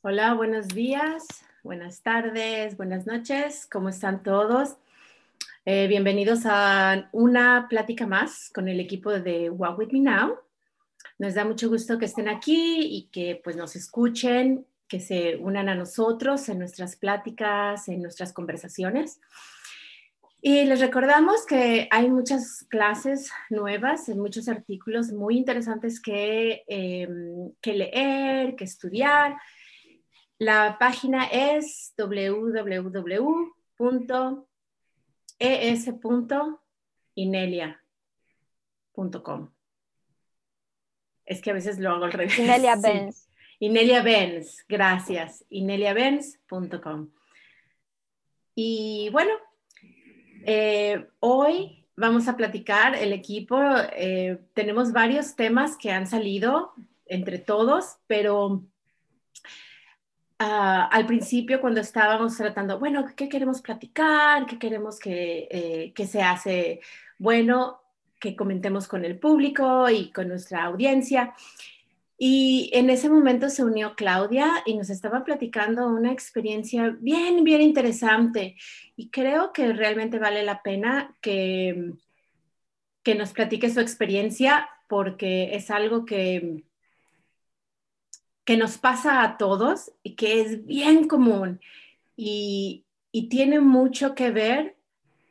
Hola, buenos días, buenas tardes, buenas noches, ¿cómo están todos? Eh, bienvenidos a una plática más con el equipo de Walk With Me Now. Nos da mucho gusto que estén aquí y que pues nos escuchen, que se unan a nosotros en nuestras pláticas, en nuestras conversaciones. Y les recordamos que hay muchas clases nuevas, muchos artículos muy interesantes que, em, que leer, que estudiar. La página es www.es.inelia.com. Es que a veces lo hago al revés. Inelia Benz. Inelia Benz, gracias. ineliabenz.com. Y bueno, eh, hoy vamos a platicar el equipo. Eh, tenemos varios temas que han salido entre todos, pero ah, al principio cuando estábamos tratando, bueno, ¿qué queremos platicar? ¿Qué queremos que, eh, que se hace? Bueno, que comentemos con el público y con nuestra audiencia. Y en ese momento se unió Claudia y nos estaba platicando una experiencia bien, bien interesante. Y creo que realmente vale la pena que, que nos platique su experiencia porque es algo que, que nos pasa a todos y que es bien común. Y, y tiene mucho que ver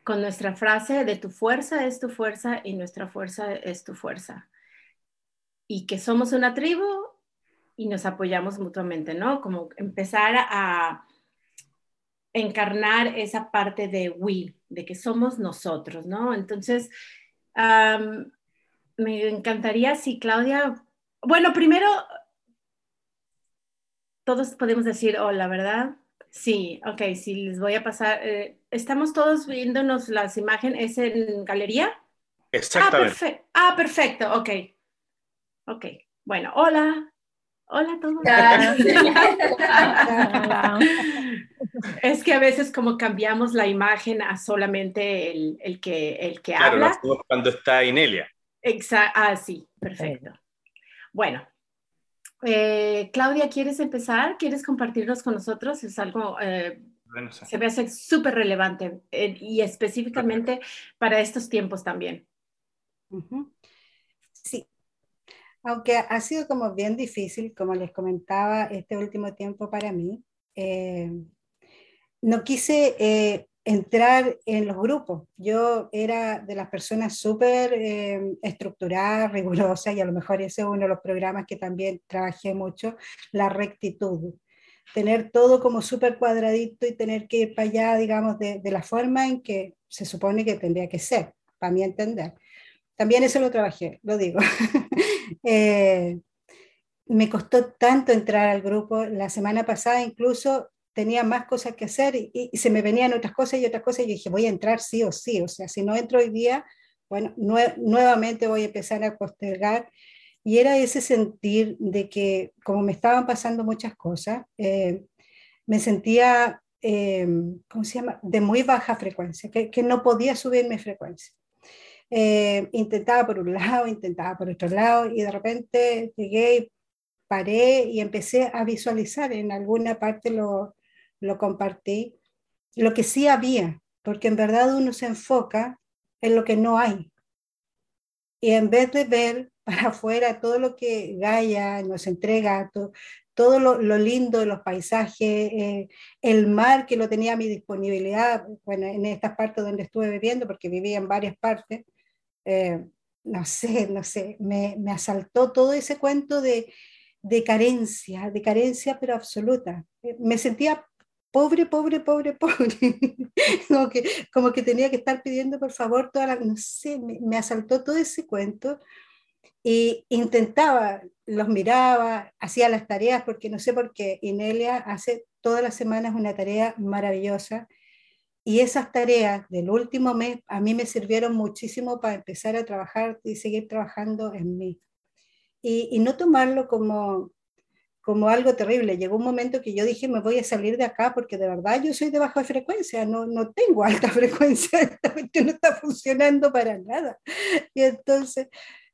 con nuestra frase de tu fuerza es tu fuerza y nuestra fuerza es tu fuerza y que somos una tribu y nos apoyamos mutuamente, ¿no? Como empezar a encarnar esa parte de we, de que somos nosotros, ¿no? Entonces, me encantaría si Claudia, bueno, primero, todos podemos decir hola, ¿verdad? Sí, ok, sí, les voy a pasar. Eh, ¿Estamos todos viéndonos las imágenes? en galería? Exactamente. Ah, ah, perfecto, ok. Ok, bueno, hola. Hola a todos. es que a veces como cambiamos la imagen a solamente el, que, el que habla. Claro, cuando está Inelia. Exacto. Ah, sí, perfecto. Bueno, eh, Claudia, ¿quieres empezar? ¿Quieres compartirnos con nosotros? Es algo, eh, se me hace súper relevante eh, y específicamente para estos tiempos también. Sí, aunque ha sido como bien difícil, como les comentaba, este último tiempo para mí, eh, no quise eh, entrar en los grupos. Yo era de las personas súper eh, estructuradas, rigurosas, y a lo mejor ese es uno de los programas que también trabajé mucho, la rectitud. Tener todo como súper cuadradito y tener que ir para allá, digamos, de, de la forma en que se supone que tendría que ser, para mi entender. También eso lo trabajé, lo digo. Eh, me costó tanto entrar al grupo. La semana pasada incluso tenía más cosas que hacer y, se me venían otras cosas y otras cosas y dije, voy a entrar sí o sí. O sea, si no entro hoy día, bueno, nuevamente voy a empezar a postergar. Y era ese sentir de que como me estaban pasando muchas cosas, eh, me sentía, eh, ¿cómo se llama?, de muy baja frecuencia, que, que no podía subirme frecuencia. Eh, intentaba por un lado, intentaba por otro lado y de repente llegué, paré y empecé a visualizar, en alguna parte lo, lo compartí, lo que sí había, porque en verdad uno se enfoca en lo que no hay. Y en vez de ver para afuera todo lo que Gaia nos entrega, todo, lo, lindo de los paisajes, eh, el mar que lo tenía a mi disponibilidad, bueno, en estas partes donde estuve viviendo, porque vivía en varias partes, eh, no sé, no sé, me, me, asaltó todo ese cuento de, de carencia, de carencia pero absoluta. Eh, me sentía pobre, pobre, pobre, pobre. como, que, como que tenía que estar pidiendo por favor toda la, no sé, me, me asaltó todo ese cuento y intentaba, los miraba, hacía las tareas, porque no sé por qué Inelia hace todas las semanas una tarea maravillosa y esas tareas del último mes a mí me sirvieron muchísimo para empezar a trabajar y seguir trabajando en mí. Y, no tomarlo como, como algo terrible. Llegó un momento que yo dije, me voy a salir de acá porque de verdad yo soy de baja frecuencia, no, no tengo alta frecuencia, esta no está funcionando para nada. Y entonces,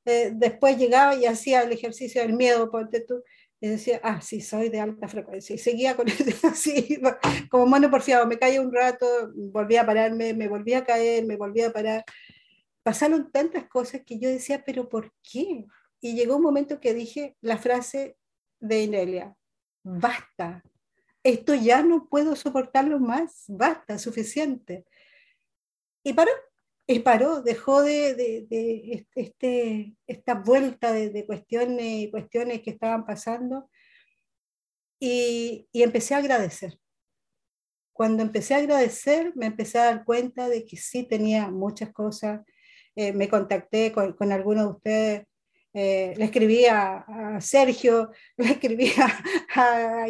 eh, después llegaba y hacía el ejercicio del miedo, ponte tú, Y decía, ah, sí, soy de alta frecuencia. Y seguía con eso así, como mono porfiado. Me caía un rato, volvía a pararme, me volvía a caer, me volvía a parar. Pasaron tantas cosas que yo decía, pero ¿por qué? Y llegó un momento que dije la frase de Inelia, basta, esto ya no puedo soportarlo más, basta, suficiente. Y paró, y paró, dejó de, de, este, esta vuelta de, cuestiones, cuestiones que estaban pasando y, y, empecé a agradecer. Cuando empecé a agradecer, me empecé a dar cuenta de que sí tenía muchas cosas. Eh, me contacté con, con algunos de ustedes eh, le escribí a, Sergio, le escribí a,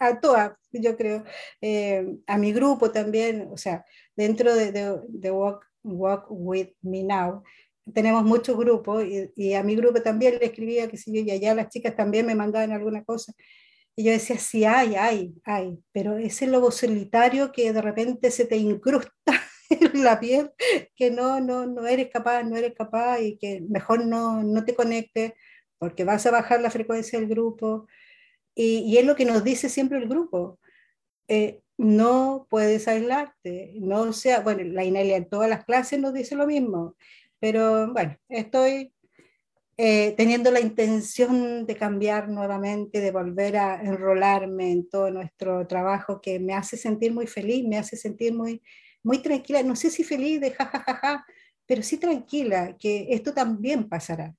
a, todas, yo creo, eh, a mi grupo también, o sea, dentro de, de, Walk, Walk, With Me Now, tenemos muchos grupos y, a mi grupo también le escribía que si yo y allá las chicas también me mandaban alguna cosa. Y yo decía, sí, hay, hay, hay, pero ese lobo solitario que de repente se te incrusta la piel, que no, no, no eres capaz, no eres capaz y que mejor no, no te conectes porque vas a bajar la frecuencia del grupo. Y, y es lo que nos dice siempre el grupo. Eh, no puedes aislarte, no sea, bueno, la Inelia en todas las clases nos dice lo mismo, pero bueno, estoy eh, teniendo la intención de cambiar nuevamente, de volver a enrolarme en todo nuestro trabajo que me hace sentir muy feliz, me hace sentir muy, muy tranquila, no sé si feliz de jajajaja, pero sí tranquila, que esto también pasará,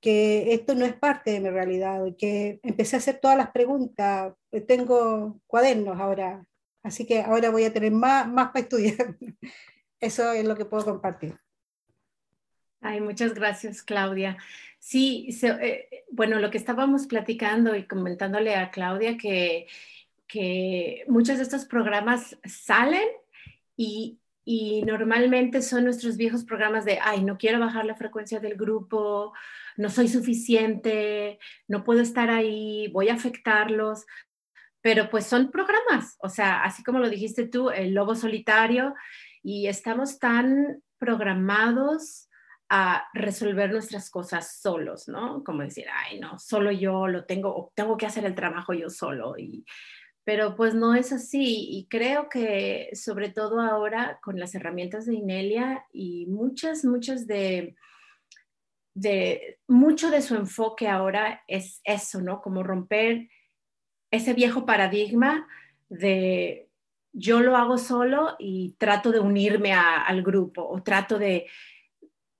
que esto no es parte de mi realidad, que empecé a hacer todas las preguntas, eh, tengo cuadernos ahora, así que ahora voy a tener más, más para estudiar. Eso es lo que puedo compartir. Ay, muchas gracias, Claudia. Sí, eh, bueno, lo que estábamos platicando y comentándole a Claudia que, que muchos de estos programas salen y, normalmente son nuestros viejos programas de, ay, no quiero bajar la frecuencia del grupo, no soy suficiente, no puedo estar ahí, voy a afectarlos. Pero pues son programas, o sea, así como lo dijiste tú, el lobo solitario, y estamos tan programados a resolver nuestras cosas solos, ¿no? Como decir, ay, no, solo yo lo tengo, tengo que hacer el trabajo yo solo. Y, pero pues no es así y creo que sobre todo ahora con las herramientas de Inelia y muchas, muchas de, de, mucho de su enfoque ahora es eso, ¿no? Como romper ese viejo paradigma de yo lo hago solo y trato de unirme al grupo o trato de,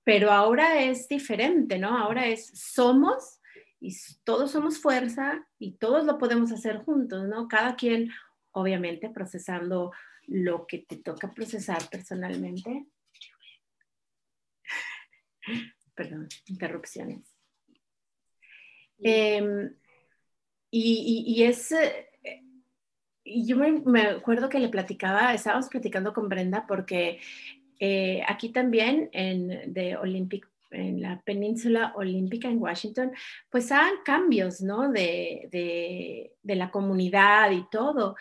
pero ahora es diferente, ¿no? Ahora es somos y todos somos fuerza y todos lo podemos hacer juntos, ¿no? Cada quien, obviamente, procesando lo que te toca procesar personalmente. Perdón, interrupciones. Em, y, es, eh, y yo me, acuerdo que le platicaba, estábamos platicando con Brenda porque eh, aquí también en The Olympic en la península olímpica en Washington, pues han cambios, ¿no? De, de, la comunidad y todo.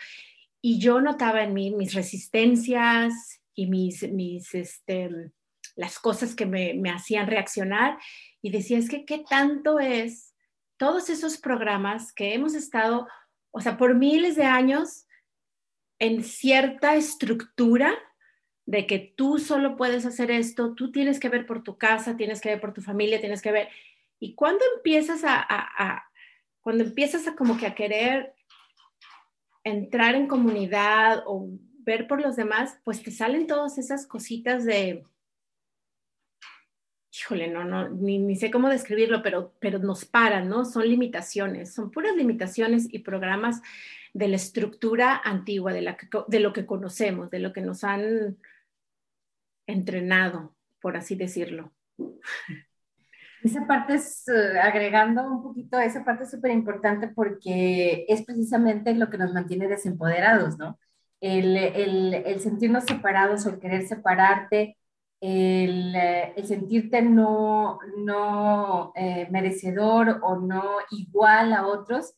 Y yo notaba en mí mis resistencias y mis, mis este, las cosas que me, me hacían reaccionar y decía, es que qué tanto es todos esos programas que hemos estado, o sea, por miles de años en cierta estructura de que tú solo puedes hacer esto, tú tienes que ver por tu casa, tienes que ver por tu familia, tienes que ver. Y cuando empiezas a, cuando empiezas a como que a querer entrar en comunidad o ver por los demás, pues te salen todas esas cositas de, híjole, no, no, ni, sé cómo describirlo, pero, pero nos paran, ¿no? Son limitaciones, son puras limitaciones y programas de la estructura antigua, de, la de lo que conocemos, de lo que nos han entrenado, por así decirlo. Esa parte es, eh, agregando un poquito, esa parte es súper importante porque es precisamente lo que nos mantiene desempoderados, ¿no? El, el, el sentirnos separados o el querer separarte, el, eh, el sentirte no, no eh, merecedor o no igual a otros.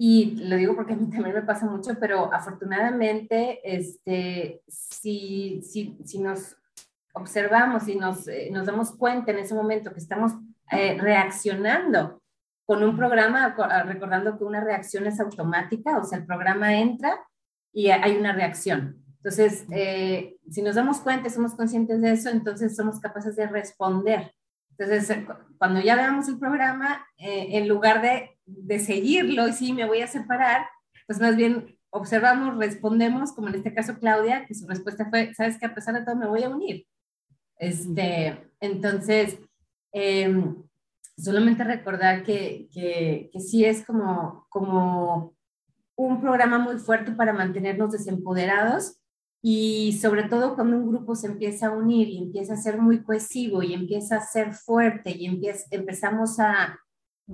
Y lo digo porque a mí también me pasa mucho, pero afortunadamente, este, si, si, si nos observamos y nos, eh, nos damos cuenta en ese momento que estamos eh, reaccionando con un programa, ah, recordando que una reacción es automática, o sea, el programa entra y hay una reacción. Entonces, eh, si nos damos cuenta, somos conscientes de eso, entonces somos capaces de responder. Entonces, eh, cuando ya veamos el programa, eh, en lugar de, de seguirlo y sí, me voy a separar, pues más bien observamos, respondemos, como en este caso Claudia, que su respuesta fue, sabes que a pesar de todo me voy a unir. Este, entonces, eh, solamente recordar que, que, que, sí es como, como un programa muy fuerte para mantenernos desempoderados y sobre todo cuando un grupo se empieza a unir y empieza a ser muy cohesivo y empieza a ser fuerte y empieza, empezamos a,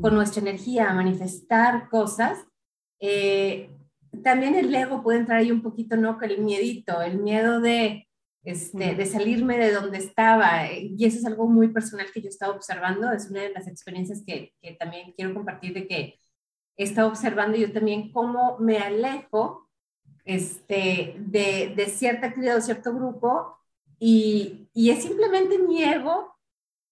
con nuestra energía a manifestar cosas, eh, también el ego puede entrar ahí un poquito, ¿no? Con el miedito, el miedo de, este, de salirme de donde estaba. Y eso es algo muy personal que yo estaba observando. Es una de las experiencias que, que también quiero compartir de que he estado observando yo también cómo me alejo este, de, de cierta actividad o cierto grupo y, y, es simplemente mi ego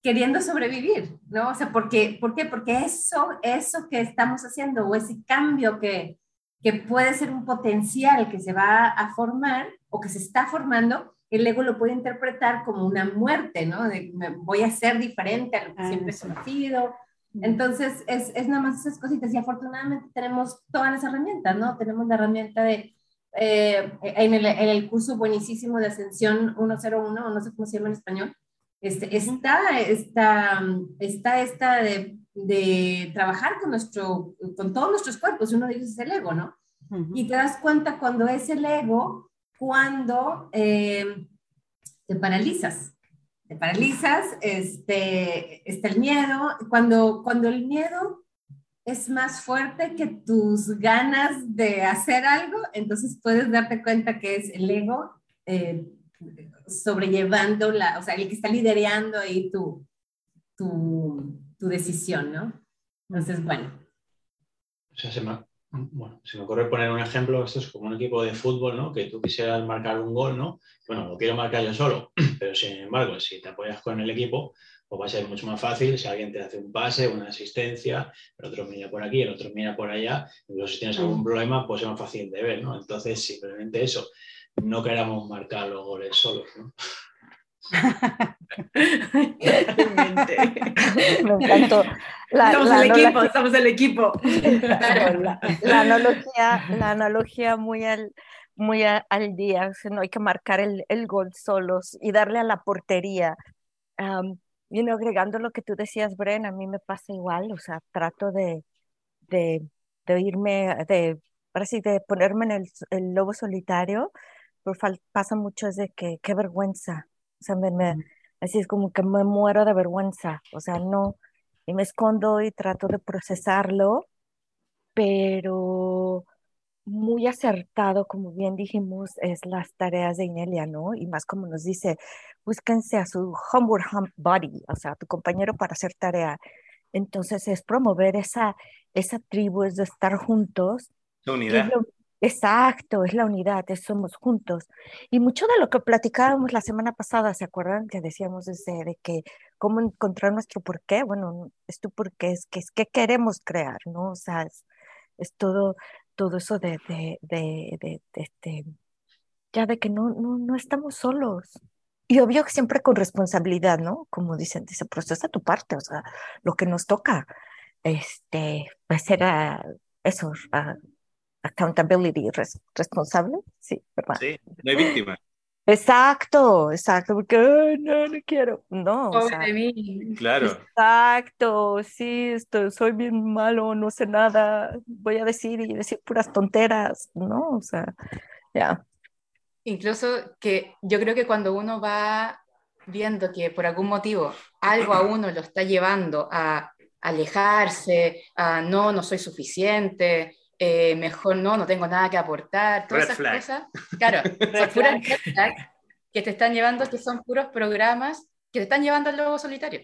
queriendo sobrevivir, ¿no? O sea, porque, ¿por qué? Porque eso, eso que estamos haciendo o ese cambio que, que puede ser un potencial que se va a formar o que se está formando, el ego lo puede interpretar como una muerte, ¿no? De, voy a ser diferente a lo que ah, siempre he conocido. Entonces, es, es, nada más esas cositas y afortunadamente tenemos todas las herramientas, ¿no? Tenemos la herramienta de, eh, en, el, en, el, curso buenísimo de Ascensión 101, no sé cómo se llama en español, este, está, está, está esta de de trabajar con, nuestro, con todos nuestros cuerpos, uno de ellos es el ego, ¿no? Y te das cuenta cuando es el ego, cuando eh, te paralizas. Te paralizas, este, está el miedo. Cuando, cuando el miedo es más fuerte que tus ganas de hacer algo, entonces puedes darte cuenta que es el ego eh, sobrellevando, la, o sea, el que está liderando ahí tu, tu, tu decisión, ¿no? Entonces, bueno. O sea, se bueno, se me ocurre poner un ejemplo, esto es como un equipo de fútbol, ¿no? Que tú quisieras marcar un gol, ¿no? Bueno, lo quiero marcar yo solo, pero sin embargo, si te apoyas con el equipo, pues va a ser mucho más fácil si alguien te hace un pase, una asistencia, el otro mira por aquí, el otro mira por allá, incluso si tienes algún mm. problema, pues es más fácil de ver, ¿no? Entonces, simplemente eso, no queramos marcar los goles solos, ¿no? Me encantó. estamos el equipo, estamos el equipo. La, analogía, la analogía muy al, muy al día, no hay que marcar el, el, gol solos y darle a la portería. y agregando lo que tú decías, Bren, a mí me pasa igual, o sea, trato de, de, de irme, de, así de ponerme en el, el lobo solitario, pero pasa mucho es de que qué vergüenza, o sea, me, así es como que me muero de vergüenza. O sea, no, y me escondo y trato de procesarlo, pero muy acertado, como bien dijimos, es las tareas de Inelia, ¿no? Y más como nos dice, búsquense a su homework body, o sea, tu compañero para hacer tarea. Entonces es promover esa, esa tribu, es de estar juntos. unidad. Exacto, es la unidad, es somos juntos. Y mucho de lo que platicábamos la semana pasada, ¿se acuerdan? Que decíamos desde de que cómo encontrar nuestro porqué. Bueno, es tu porqué, es que es que queremos crear, ¿no? O sea, es, todo, todo eso de, de, de, este, ya de que no, no, no estamos solos. Y obvio que siempre con responsabilidad, ¿no? Como dicen, dice, procesa tu parte, o sea, lo que nos toca, este, pues era eso, accountability, responsable, sí, ¿verdad? Sí, no hay víctima. Exacto, exacto, porque no, no quiero, no. O sea, de mí. Claro. Exacto, sí, esto, soy bien malo, no sé nada, voy a decir y decir puras tonteras, ¿no? O sea, ya. Incluso que yo creo que cuando uno va viendo que por algún motivo algo a uno lo está llevando a alejarse, a no, no soy suficiente, eh, mejor no, no tengo nada que aportar, todas esas cosas. Claro, son puras que te están llevando, que son puros programas que te están llevando al lobo solitario.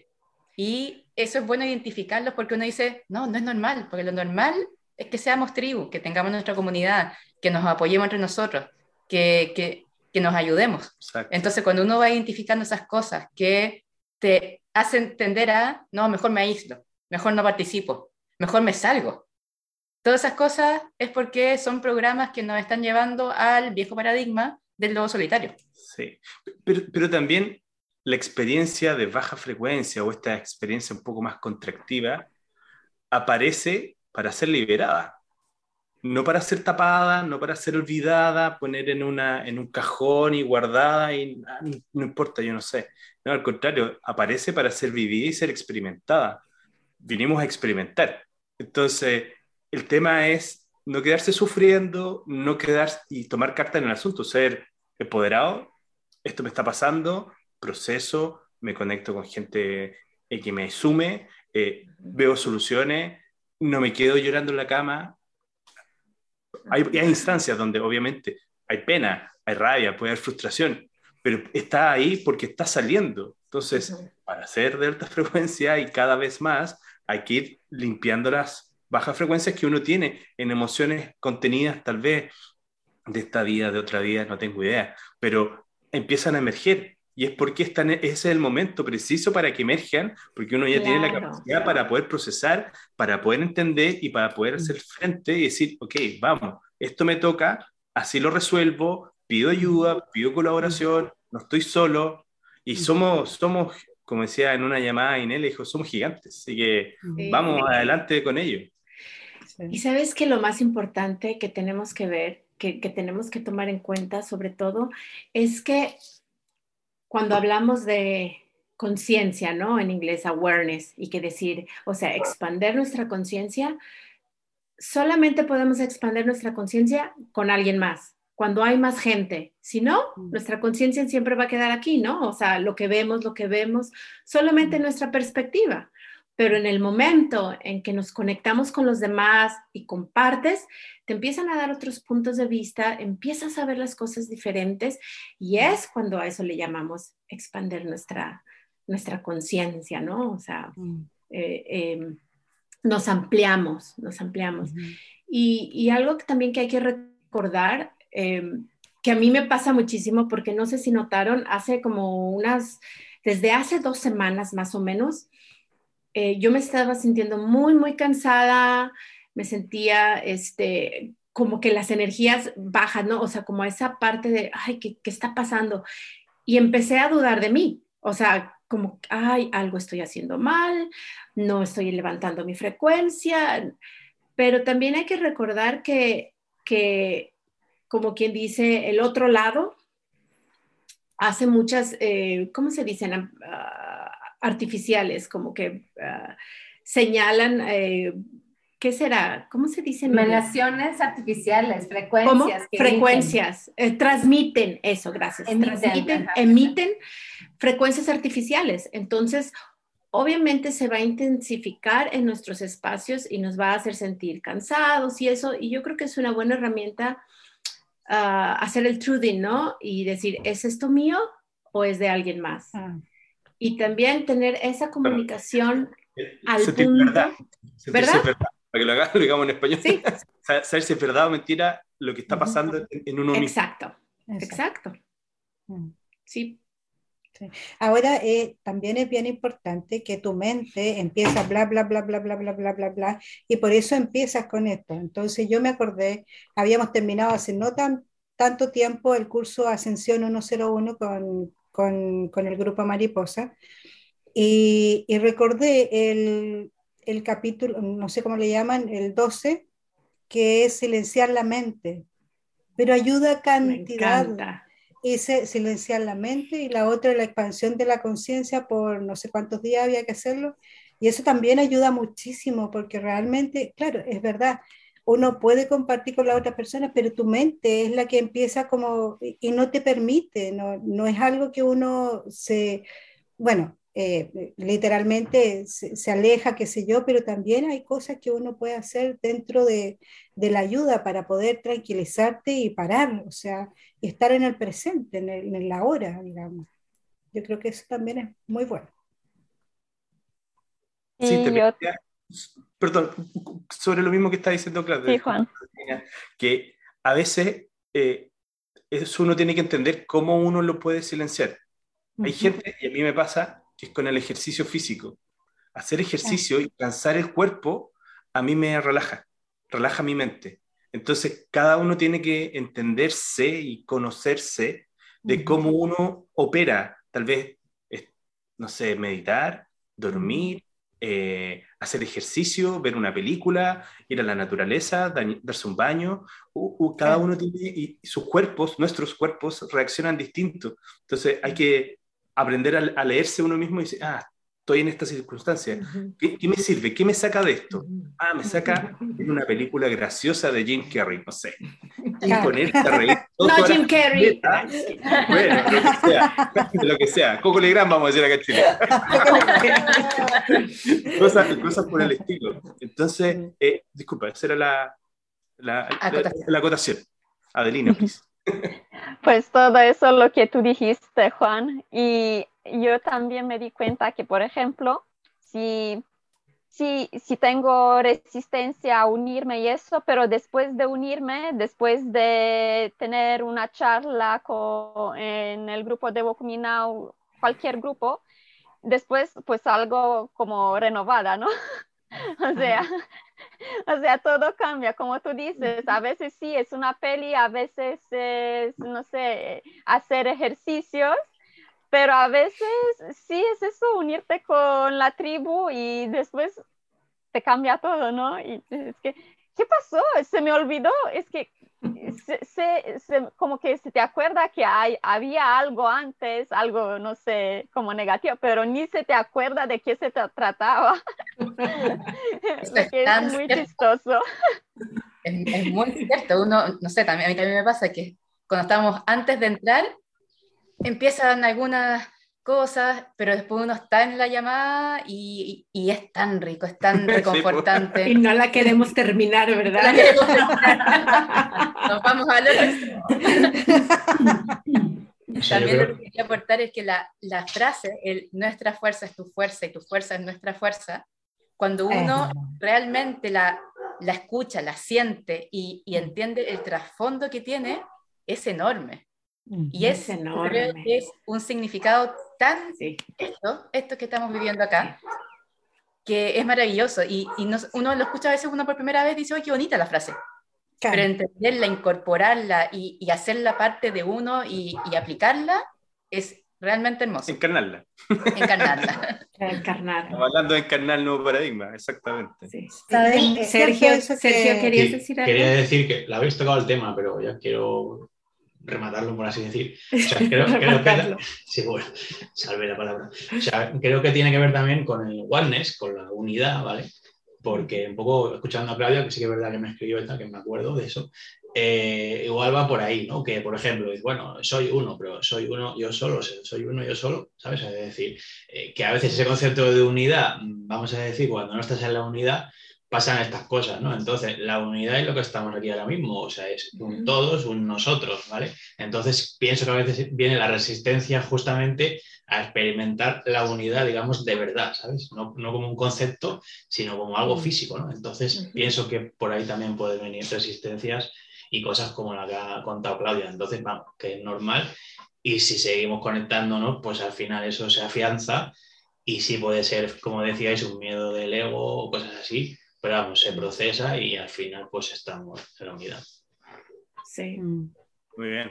Y eso es bueno identificarlos porque uno dice, no, no es normal, porque lo normal es que seamos tribu, que tengamos nuestra comunidad, que nos apoyemos entre nosotros, que, que, que nos ayudemos. Entonces, cuando uno va identificando esas cosas que te hacen tender a, no, mejor me aíslo, mejor no participo, mejor me salgo. Todas esas cosas es porque son programas que nos están llevando al viejo paradigma del lobo solitario. Sí, pero, pero también la experiencia de baja frecuencia o esta experiencia un poco más contractiva aparece para ser liberada. No para ser tapada, no para ser olvidada, poner en, una, en un cajón y guardada y ah, no, importa, yo no sé. No, al contrario, aparece para ser vivida y ser experimentada. Vinimos a experimentar. Entonces, el tema es no quedarse sufriendo, no quedarse y tomar carta en el asunto, ser empoderado, esto me está pasando, proceso, me conecto con gente eh, que me sume, eh, veo soluciones, no me quedo llorando en la cama. Hay, hay, instancias donde obviamente hay pena, hay rabia, puede haber frustración, pero está ahí porque está saliendo. Entonces, para ser de alta frecuencia y cada vez más, hay que ir limpiando las bajas frecuencias que uno tiene en emociones contenidas tal vez de esta vida, de otra vida, no tengo idea, pero empiezan a emerger. Y es porque están, ese es el momento preciso para que emerjan, porque uno ya tiene la capacidad para poder procesar, para poder entender y para poder hacer frente y decir, ok, vamos, esto me toca, así lo resuelvo, pido ayuda, pido colaboración, no estoy solo, y somos, somos como decía en una llamada Inés, le dijo, somos gigantes, así que vamos adelante con ello. Y sabes que lo más importante que tenemos que ver, que, que tenemos que tomar en cuenta sobre todo, es que cuando hablamos de conciencia, ¿no? En inglés, awareness, y que decir, o sea, expander nuestra conciencia, solamente podemos expander nuestra conciencia con alguien más, cuando hay más gente. Si no, mm. nuestra conciencia siempre va a quedar aquí, ¿no? O sea, lo que vemos, lo que vemos, solamente mm. nuestra perspectiva pero en el momento en que nos conectamos con los demás y compartes, te empiezan a dar otros puntos de vista, empiezas a ver las cosas diferentes y es cuando a eso le llamamos expander nuestra, nuestra conciencia, ¿no? O sea, mm. eh, em, nos ampliamos, nos ampliamos. y, y, algo que también que hay que recordar, em, que a mí me pasa muchísimo, porque no sé si notaron, hace como unas, desde hace dos semanas más o menos, eh, yo me estaba sintiendo muy, muy cansada, me sentía este, como que las energías bajan, ¿no? O sea, como esa parte de, ay, ¿qué, ¿qué, está pasando? Y empecé a dudar de mí, o sea, como, ay, algo estoy haciendo mal, no estoy levantando mi frecuencia, pero también hay que recordar que, que como quien dice, el otro lado hace muchas, eh, ¿cómo se dicen? Uh, artificiales, como que uh, señalan, eh, ¿qué será? ¿Cómo se dice? Relaciones artificiales, frecuencias. Frecuencias, eh, transmiten eso, gracias. Emiten, transmiten, emiten frecuencias artificiales. Entonces, obviamente se va a intensificar en nuestros espacios y nos va a hacer sentir cansados y eso, y yo creo que es una buena herramienta uh, hacer el truthing, ¿no? Y decir, ¿es esto mío o es de alguien más? Ah y también tener esa comunicación al punto. Verdad. ¿verdad? Para que lo, haga, lo digamos en español. Sí. Saber si es verdad o mentira lo que está pasando en uno mismo. Exacto, exacto. Mm. Sí. sí. Ahora, eh, también es bien importante que tu mente empieza bla, bla, bla, bla, bla, bla, bla, bla, bla, y por eso empiezas con esto. Entonces, yo me acordé, habíamos terminado hace no tan, tanto tiempo el curso Ascensión 101 con, con, el grupo Mariposa. Y, recordé el, el, capítulo, no sé cómo le llaman, el 12, que es silenciar la mente, pero ayuda cantidad. Hice silenciar la mente y la otra la expansión de la conciencia por no sé cuántos días había que hacerlo. Y eso también ayuda muchísimo porque realmente, claro, es verdad, uno puede compartir con la otra persona, pero tu mente es la que empieza como y no te permite, no, no es algo que uno se, bueno, eh, literalmente se, aleja, qué sé yo, pero también hay cosas que uno puede hacer dentro de, de, la ayuda para poder tranquilizarte y parar, o sea, estar en el presente, en, el, en la hora, digamos. Yo creo que eso también es muy bueno. Sí, te perdón, sobre lo mismo que está diciendo Claudia. Que a veces eh, eso uno tiene que entender cómo uno lo puede silenciar. Hay gente, y a mí me pasa, que es con el ejercicio físico. Hacer ejercicio y cansar el cuerpo a mí me relaja, relaja mi mente. Entonces, cada uno tiene que entenderse y conocerse de cómo uno opera. Tal vez, no sé, meditar, dormir, eh, hacer ejercicio, ver una película, ir a la naturaleza, darse un baño. cada uno tiene, y, sus cuerpos, nuestros cuerpos reaccionan distinto. Entonces hay que aprender a, a leerse uno mismo y decir, ah, estoy en esta circunstancia. ¿Qué, me sirve? ¿Qué me saca de esto? Ah, me saca en una película graciosa de Jim Carrey, no sé. Y ponerte a reír. No, Jim Carrey. Bueno, lo que sea. Lo que sea. Coco Legrand, vamos a decir acá en Chile. cosas, cosas por el estilo. Entonces, eh, disculpa, esa era la, la, la, acotación. Adelina, please. Pues todo eso lo que tú dijiste, Juan. Y yo también me di cuenta que, por ejemplo, si, si, si tengo resistencia a unirme y eso, pero después de unirme, después de tener una charla con, en el grupo de Wokuminau, cualquier grupo, después pues algo como renovada, ¿no? o sea, o sea, todo cambia, como tú dices, a veces sí es una peli, a veces es, no sé, hacer ejercicios, pero a veces sí es eso, unirte con la tribu y después te cambia todo, ¿no? Y es que, ¿qué pasó? Se me olvidó, es que se, se, como que se te acuerda que hay, había algo antes, algo, no sé, como negativo, pero ni se te acuerda de qué se trataba. es, muy chistoso. Es, es, muy cierto, uno, no sé, también, a mí también me pasa que cuando estamos antes de entrar, empiezan algunas cosas, pero después uno está en la llamada y, y, es tan rico, es tan reconfortante. y no la queremos terminar, ¿verdad? Nos vamos a ver. También lo que quería aportar es que la, la frase, el, nuestra fuerza es tu fuerza y tu fuerza es nuestra fuerza, cuando uno realmente la, la escucha, la siente y, y entiende el trasfondo que tiene, es enorme. Y es, es un significado tan esto, esto que estamos viviendo acá, que es maravilloso. Y, y uno lo escucha a veces uno por primera vez y dice, ¡ay, qué bonita la frase! Pero entenderla, incorporarla y, y, hacerla parte de uno y, y, aplicarla es realmente hermoso. Encarnarla. Encarnarla. Encarnar. Estamos hablando de encarnar el nuevo paradigma, exactamente. Sí. Sergio, Sergio, ¿querías decir algo? Quería decir que la habéis tocado el tema, pero ya quiero rematarlo, por así decir. O sea, creo, creo que, sí, bueno, salve la palabra. O sea, creo que tiene que ver también con el oneness, con la unidad, ¿vale? Porque un poco escuchando a Claudia, que sí que es verdad que me escribió esta, que me acuerdo de eso, eh, igual va por ahí, ¿no? Que, por ejemplo, bueno, soy uno, pero soy uno yo solo, soy uno yo solo, ¿sabes? Es decir, eh, que a veces ese concepto de unidad, vamos a decir, cuando no estás en la unidad, pasan estas cosas, ¿no? Entonces, la unidad es lo que estamos aquí ahora mismo, o sea, es un todos, un nosotros, ¿vale? Entonces, pienso que a veces viene la resistencia justamente a experimentar la unidad, digamos, de verdad, ¿sabes? No, como un concepto, sino como algo físico, ¿no? Entonces, pienso que por ahí también pueden venir resistencias y cosas como la que ha contado Claudia. Entonces, vamos, que es normal. Y si seguimos conectándonos, pues al final eso se afianza y sí puede ser, como decíais, un miedo del ego o cosas así, pero vamos, se procesa y al final pues estamos en la unidad. Sí. Mm. Muy bien.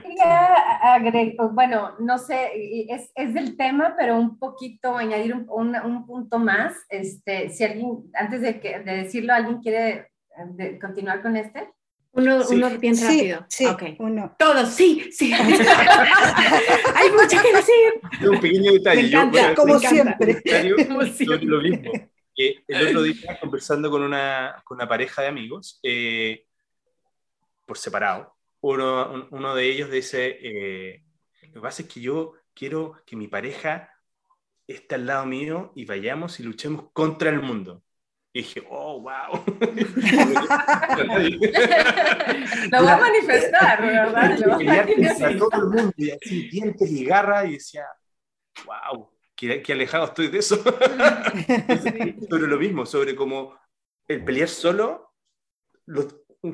bueno, no sé, es, es, del tema, pero un poquito añadir un, un, punto más. Este, si alguien, antes de, que, de decirlo, ¿alguien quiere eh, continuar con este? Uno, uno bien rápido. Sí, okay. uno. Todos, sí, sí. Hay mucho que decir. Un pequeño detalle. Me encanta, como, siempre. como siempre. Lo mismo el otro día, conversando con una, con una pareja de amigos, eh, por separado, uno, uno, de ellos dice, eh, lo que pasa es que yo quiero que mi pareja esté al lado mío y vayamos y luchemos contra el mundo. Y dije, oh, wow. lo va a manifestar, ¿verdad? Lo va a manifestar. todo el mundo y así, dientes y garra, y decía, wow qué, alejado estoy de eso. sobre lo mismo, sobre cómo el pelear solo,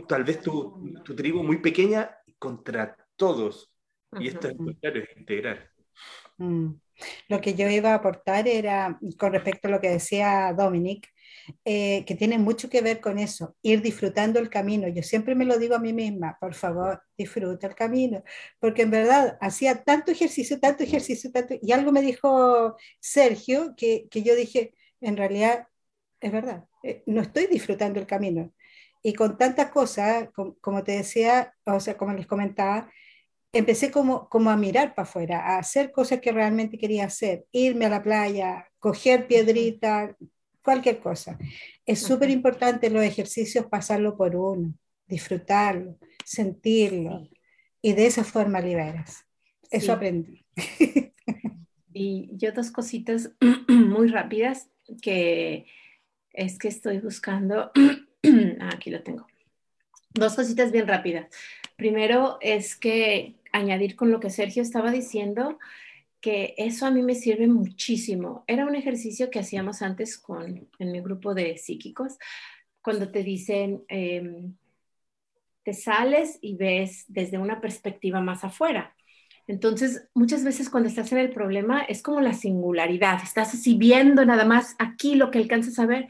tal vez tu, tu, tribu muy pequeña contra todos. Y esto es, claro, es integrar. Mm. Lo que yo iba a aportar era, con respecto a lo que decía Dominic, eh, que tiene mucho que ver con eso, ir disfrutando el camino. Yo siempre me lo digo a mí misma, por favor, disfruta el camino, porque en verdad hacía tanto ejercicio, tanto ejercicio, tanto, y algo me dijo Sergio que, que yo dije, en realidad, es verdad, eh, no estoy disfrutando el camino. Y con tantas cosas, como, te decía, o sea, como les comentaba, empecé como, como a mirar para afuera, a hacer cosas que realmente quería hacer, irme a la playa, coger piedrita, cualquier cosa. Es súper importante los ejercicios pasarlo por uno, disfrutarlo, sentirlo, y de esa forma liberas. Eso aprendí. Y yo dos cositas muy rápidas que es que estoy buscando, ah, aquí lo tengo. Dos cositas bien rápidas. Primero es que añadir con lo que Sergio estaba diciendo, que eso a mí me sirve muchísimo. Era un ejercicio que hacíamos antes con, en mi grupo de psíquicos, cuando te dicen, em, te sales y ves desde una perspectiva más afuera. Entonces, muchas veces cuando estás en el problema es como la singularidad, estás así viendo nada más aquí lo que alcanzas a ver,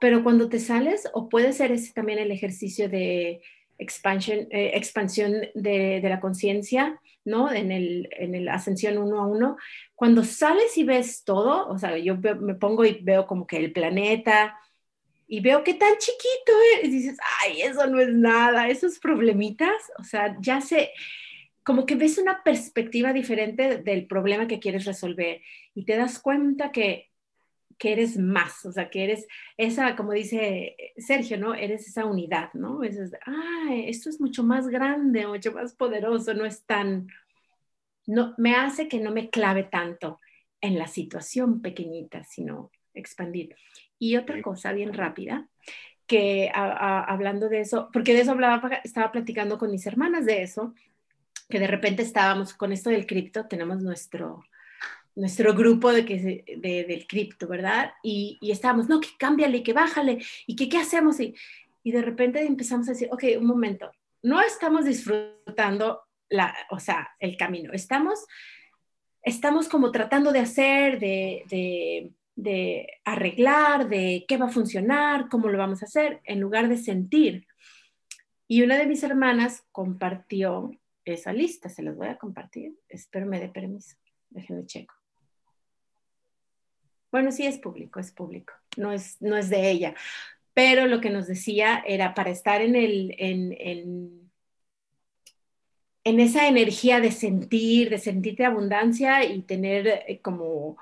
pero cuando te sales, o puede ser ese también el ejercicio de expansión, eh, expansión de, de la conciencia, ¿no? En el, en el ascensión uno a uno, cuando sales y ves todo, o sea, yo me pongo y veo como que el planeta y veo que tan chiquito es, y dices, ay, eso no es nada, esos problemitas, o sea, ya sé, como que ves una perspectiva diferente del problema que quieres resolver y te das cuenta que que eres más, o sea, que eres esa, como dice Sergio, ¿no? Eres esa unidad, ¿no? Es, ah, esto es mucho más grande, mucho más poderoso, no es tan, no, me hace que no me clave tanto en la situación pequeñita, sino expandir. Y otra cosa bien rápida, que hablando de eso, porque de eso hablaba, estaba platicando con mis hermanas de eso, que de repente estábamos con esto del cripto, tenemos nuestro, nuestro grupo de que, de, del cripto, ¿verdad? Y, y, estábamos, no, que cámbiale, que bájale, y que qué hacemos. Y, y de repente empezamos a decir, ok, un momento, no estamos disfrutando la, o sea, el camino, estamos, estamos como tratando de hacer, de, de, de arreglar, de qué va a funcionar, cómo lo vamos a hacer, en lugar de sentir. Y una de mis hermanas compartió esa lista, se los voy a compartir, espero me dé permiso, déjenme checo. Bueno, sí es público, es público, no es, no es de ella. Pero lo que nos decía era para estar en, el, en, en, esa energía de sentir, de sentirte abundancia y tener eh, como,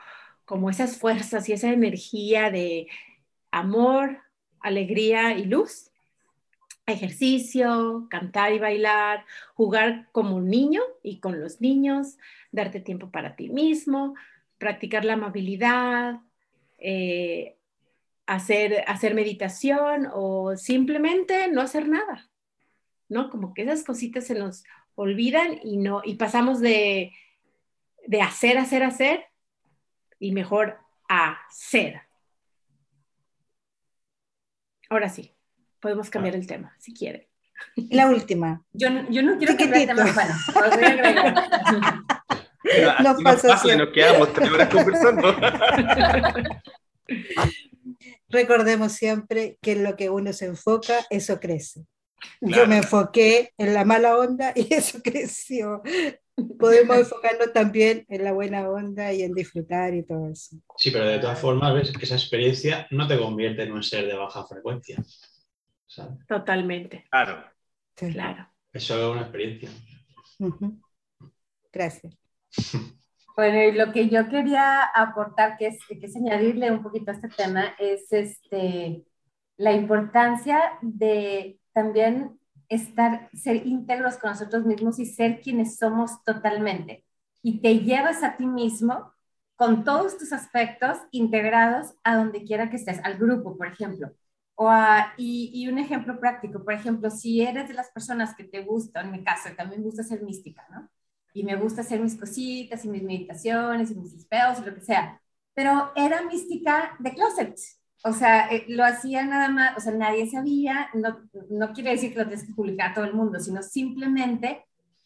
como esas fuerzas y esa energía de amor, alegría y luz. Ejercicio, cantar y bailar, jugar como un niño y con los niños, darte tiempo para ti mismo, practicar la amabilidad, eh, hacer, hacer meditación o simplemente no hacer nada, ¿no? Como que esas cositas se nos olvidan y, no, y pasamos de, de hacer, hacer, hacer y mejor a ser. Ahora sí, podemos cambiar el tema, si quiere. La última. Yo, yo no quiero que el tema. Bueno, voy a agregar. no pasa, nos nos quedamos tres horas conversando. Recordemos siempre que en lo que uno se enfoca, eso crece. Yo me enfoqué en la mala onda y eso creció. Podemos enfocarnos también en la buena onda y en disfrutar y todo eso. Sí, pero de todas formas, ves que esa experiencia no te convierte en un ser de baja frecuencia. Totalmente. Claro. Claro. Eso es una experiencia. Gracias. Bueno, y lo que yo quería aportar, que es, que es añadirle un poquito a este tema, es este, la importancia de también estar, ser íntegros con nosotros mismos y ser quienes somos totalmente. Y te llevas a ti mismo con todos tus aspectos integrados a donde quiera que estés, al grupo, por ejemplo. O y, y, un ejemplo práctico, por ejemplo, si eres de las personas que te gusta, en mi caso, también gusta ser mística, ¿no? Y me gusta hacer mis cositas y mis meditaciones y mis espeos y lo que sea. Pero era mística de closet. O sea, eh, lo hacía nada más, o sea, nadie sabía, no, no quiere decir que lo tienes que publicar a todo el mundo, sino simplemente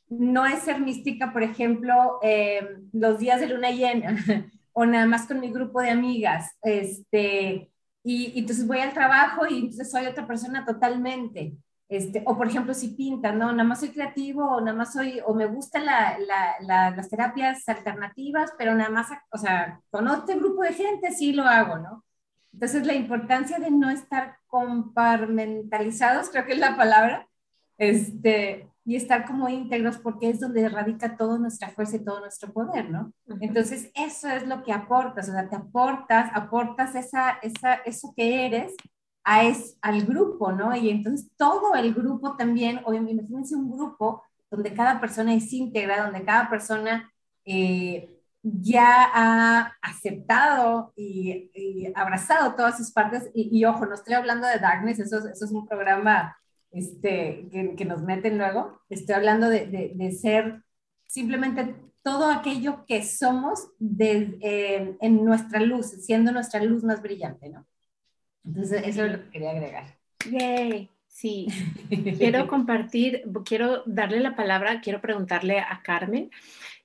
no es ser mística, por ejemplo, eh, los días de luna llena o nada más con mi grupo de amigas, este, y, y entonces voy al trabajo y entonces soy otra persona totalmente. Este, o por ejemplo, si pintan, ¿no? Nada más soy creativo, o nada más soy, o me gustan la, la, las terapias alternativas, pero nada más, o sea, con otro grupo de gente sí lo hago, ¿no? Entonces, la importancia de no estar compartimentalizados, creo que es la palabra, este, y estar como íntegros, porque es donde radica toda nuestra fuerza y todo nuestro poder, ¿no? Entonces, eso es lo que aportas, o sea, te aportas, aportas esa, esa, eso que eres es, al grupo, ¿no? Y entonces todo el grupo también, obviamente, imagínense un grupo donde cada persona es íntegra, donde cada persona eh, ya ha aceptado y, abrazado todas sus partes. Y, ojo, no estoy hablando de Darkness, eso, es un programa este, que, nos meten luego. Estoy hablando de, ser simplemente todo aquello que somos eh, en nuestra luz, siendo nuestra luz más brillante, ¿no? Entonces, eso es lo que quería agregar. Yay. Sí, quiero compartir, quiero darle la palabra, quiero preguntarle a Carmen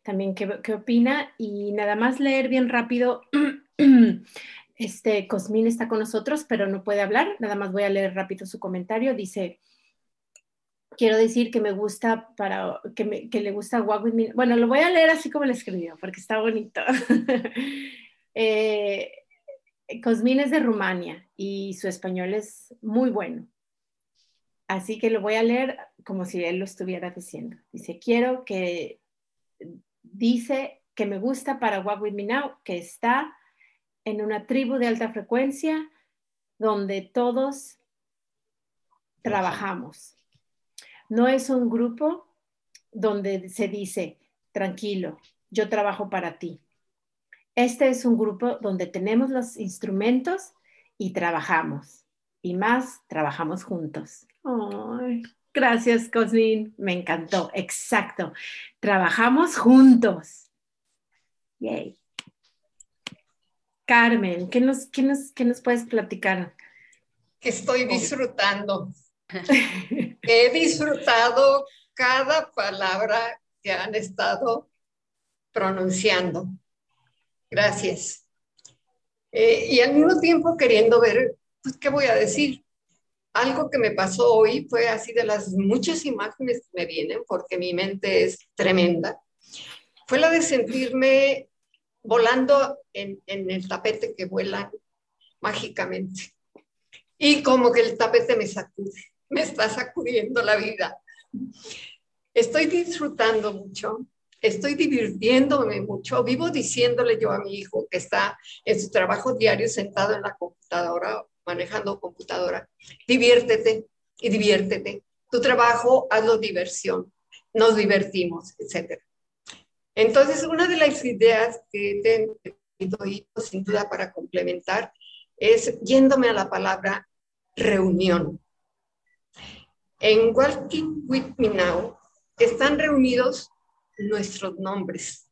también qué, qué opina y nada más leer bien rápido. Este Cosmín está con nosotros, pero no puede hablar. Nada más voy a leer rápido su comentario. Dice, quiero decir que me gusta para que, me, que le gusta Walk With Me. Bueno, lo voy a leer así como lo escribió, porque está bonito. eh, Cosmín es de Rumania y su español es muy bueno. Así que lo voy a leer como si él lo estuviera diciendo. Dice, quiero que, dice que me gusta para Walk With Me Now, que está en una tribu de alta frecuencia donde todos trabajamos. No es un grupo donde se dice, tranquilo, yo trabajo para ti. Este es un grupo donde tenemos los instrumentos y trabajamos. Y más, trabajamos juntos. gracias, Cosmin. Me encantó. Exacto. Trabajamos juntos. Yay. Carmen, ¿qué nos, qué nos, qué nos puedes platicar? Que estoy disfrutando. He disfrutado cada palabra que han estado pronunciando. Gracias. Eh, y al mismo tiempo queriendo ver, pues, ¿qué voy a decir? Algo que me pasó hoy fue así de las muchas imágenes que me vienen, porque mi mente es tremenda, fue la de sentirme volando en, en el tapete que vuela mágicamente. Y como que el tapete me sacude, me está sacudiendo la vida. Estoy disfrutando mucho estoy divirtiéndome mucho. Vivo diciéndole yo a mi hijo que está en su trabajo diario sentado en la computadora, manejando computadora, diviértete y diviértete. Tu trabajo, hazlo diversión. Nos divertimos, etc. Entonces, una de las ideas que tenido sin duda para complementar es yéndome a la palabra reunión. En Walking With Me Now están reunidos nuestros nombres.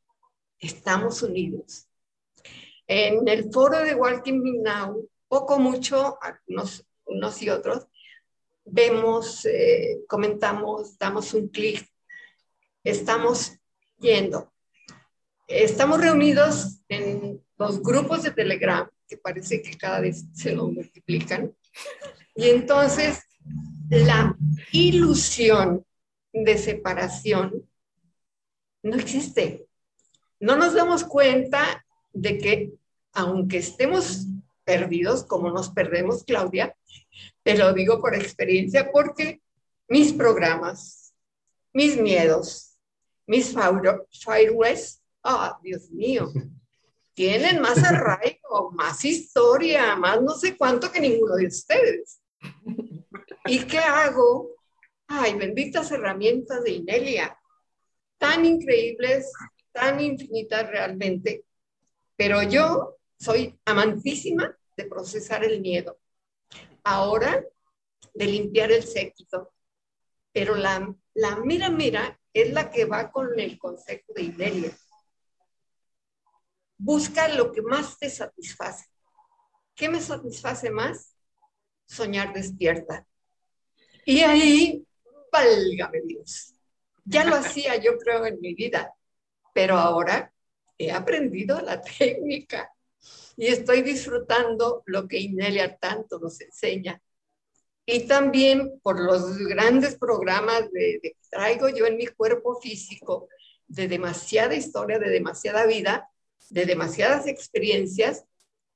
Estamos unidos. En el foro de Walking Me Now, poco, mucho, algunos unos y otros, vemos, eh, comentamos, damos un clic, estamos yendo. Estamos reunidos en los grupos de Telegram, que parece que cada vez se lo multiplican. Y entonces la ilusión de separación no existe. No nos damos cuenta de que aunque estemos perdidos, como nos perdemos, Claudia, te lo digo por experiencia, porque mis programas, mis miedos, mis firewalls, ah, Dios mío, tienen más arraigo, más historia, más no sé cuánto que ninguno de ustedes. ¿Y qué hago? Ay, benditas herramientas de Inelia tan increíbles, tan infinitas realmente, pero yo soy amantísima de procesar el miedo. Ahora, de limpiar el séquito, pero la, la mira, mira, es la que va con el consejo de Iberia. Busca lo que más te satisface. ¿Qué me satisface más? Soñar despierta. Y ahí, válgame Dios, ya lo hacía yo creo en mi vida, pero ahora he aprendido la técnica y estoy disfrutando lo que Inelia tanto nos enseña. Y también por los grandes programas de, que traigo yo en mi cuerpo físico, de demasiada historia, de demasiada vida, de demasiadas experiencias.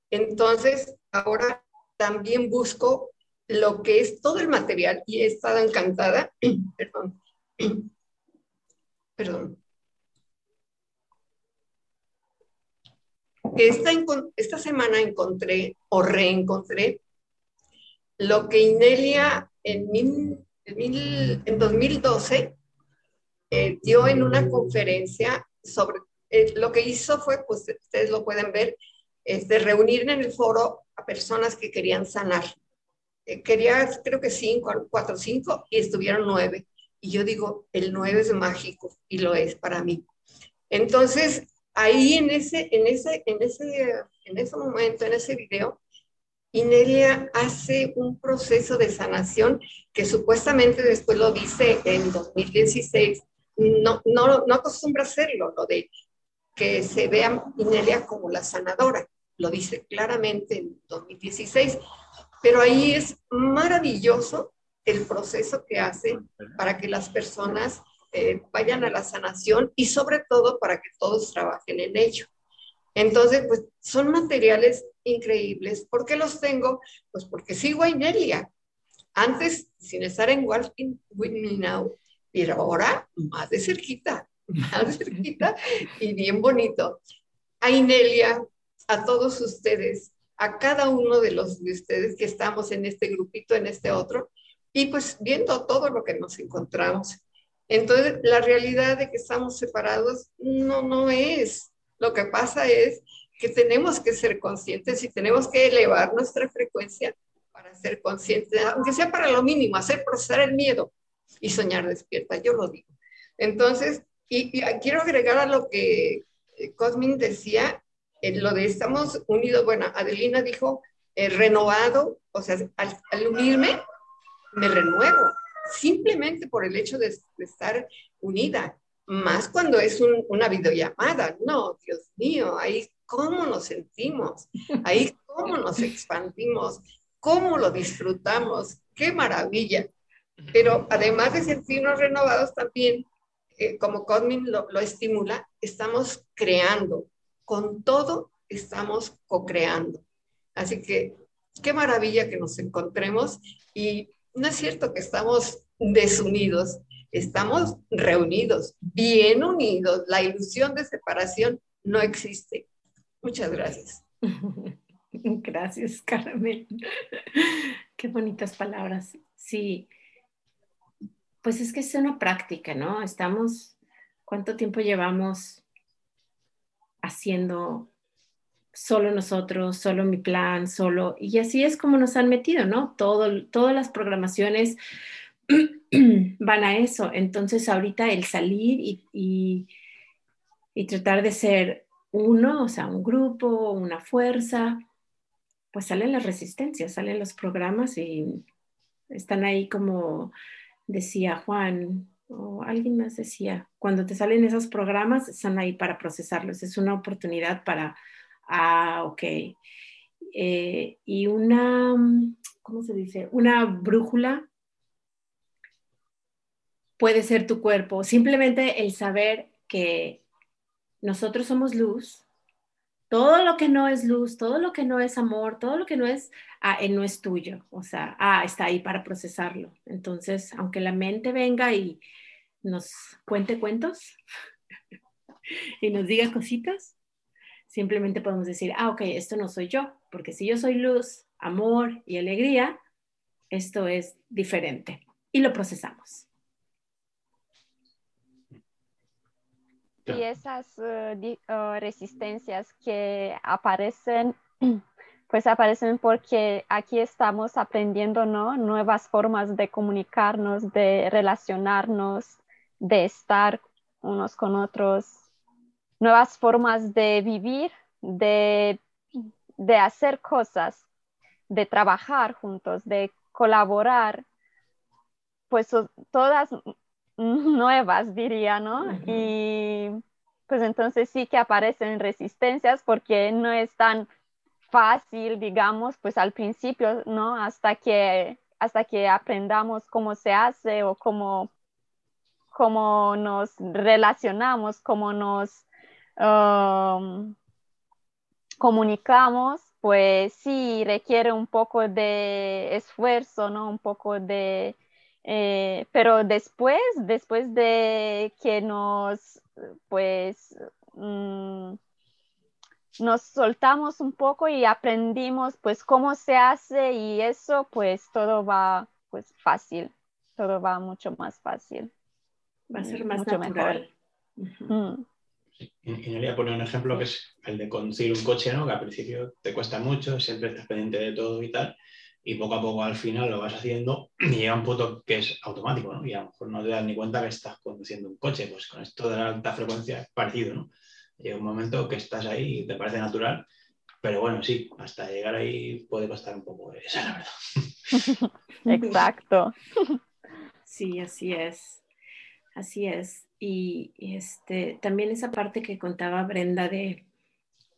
Entonces, ahora también busco lo que es todo el material y he estado encantada, perdón, perdón, esta, esta semana encontré o reencontré lo que Inelia en, en 2012 eh, dio en una conferencia sobre, eh, lo que hizo fue, pues ustedes lo pueden ver, este, reunir en el foro a personas que querían sanar. Eh, quería, creo que cinco, cuatro, cinco, y estuvieron nueve. Y yo digo, el nueve es mágico, y lo es para mí. Entonces, ahí en ese, en ese, en ese, en ese momento, en ese video, Inelia hace un proceso de sanación que supuestamente después lo dice en 2016. No, no, no acostumbra hacerlo, lo de que se vea Inelia como la sanadora. Lo dice claramente en 2016. Pero ahí es maravilloso el proceso que hace para que las personas eh, vayan a la sanación y sobre todo para que todos trabajen en ello. Entonces, pues son materiales increíbles. ¿Por qué los tengo? Pues porque sigo a Inelia. Antes, sin estar en Walking With Me Now, pero ahora más de cerquita, más de cerquita y bien bonito. A Inelia, a todos ustedes, a cada uno de los de ustedes que estamos en este grupito, en este otro, y pues viendo todo lo que nos encontramos. Entonces, la realidad de que estamos separados no, no es. Lo que pasa es que tenemos que ser conscientes y tenemos que elevar nuestra frecuencia para ser conscientes, aunque sea para lo mínimo, hacer procesar el miedo y soñar despierta, yo lo digo. Entonces, y, quiero agregar a lo que eh, Cosmin decía, en lo de estamos unidos, bueno, Adelina dijo, eh, renovado, o sea, al unirme, me renuevo simplemente por el hecho de, estar unida, más cuando es una videollamada. No, Dios mío, ahí cómo nos sentimos, ahí cómo nos expandimos, cómo lo disfrutamos, qué maravilla. Pero además de sentirnos renovados también, eh, como Cosmin lo, lo estimula, estamos creando, con todo estamos co-creando. Así que qué maravilla que nos encontremos y no es cierto que estamos desunidos, estamos reunidos, bien unidos. La ilusión de separación no existe. Muchas gracias. Gracias, Carmen. Qué bonitas palabras. Sí, pues es que es una práctica, ¿no? Estamos, ¿cuánto tiempo llevamos haciendo solo nosotros, solo mi plan, solo, y así es como nos han metido, ¿no? Todo, todas las programaciones van a eso. Entonces ahorita el salir y, y, tratar de ser uno, o sea, un grupo, una fuerza, pues salen las resistencias, salen los programas y están ahí como decía Juan, o alguien más decía, cuando te salen esos programas, están ahí para procesarlos. Es una oportunidad para Ah, ok. Eh, y una, ¿cómo se dice? Una brújula puede ser tu cuerpo. Simplemente el saber que nosotros somos luz. Todo lo que no es luz, todo lo que no es amor, todo lo que no es, ah, no es tuyo. O sea, ah, está ahí para procesarlo. Entonces, aunque la mente venga y nos cuente cuentos y nos diga cositas, simplemente podemos decir, ah, ok, esto no soy yo, porque si yo soy luz, amor y alegría, esto es diferente y lo procesamos. Y esas eh, eh, resistencias que aparecen, pues aparecen porque aquí estamos aprendiendo ¿no? nuevas formas de comunicarnos, de relacionarnos, de estar unos con otros nuevas formas de vivir, de, hacer cosas, de trabajar juntos, de colaborar, pues todas nuevas, diría, ¿no? Y pues entonces sí que aparecen resistencias porque no están fácil, digamos, pues al principio, ¿no? Hasta que, hasta que aprendamos cómo se hace o cómo, cómo nos relacionamos, cómo nos um, comunicamos, pues sí requiere un poco de esfuerzo, ¿no? Un poco de... Eh, pero después, después de que nos, pues, mm, nos soltamos un poco y aprendimos, pues, cómo se hace y eso, pues, todo va, pues, fácil, todo va mucho más fácil. Va a ser más mucho natural. mejor. Mm. Y Inelia pone un ejemplo que es el de conducir un coche, ¿no? que al principio te cuesta mucho, siempre estás pendiente de todo y tal, y poco a poco al final lo vas haciendo y llega un punto que es automático, ¿no? y a lo mejor no te das ni cuenta que estás conduciendo un coche, pues con esto de la alta frecuencia es parecido, ¿no? Llega un momento que estás ahí y te parece natural, pero bueno, sí, hasta llegar ahí puede costar un poco, esa es la verdad. Exacto. Sí, así es. Así es. Y, este, también esa parte que contaba Brenda de,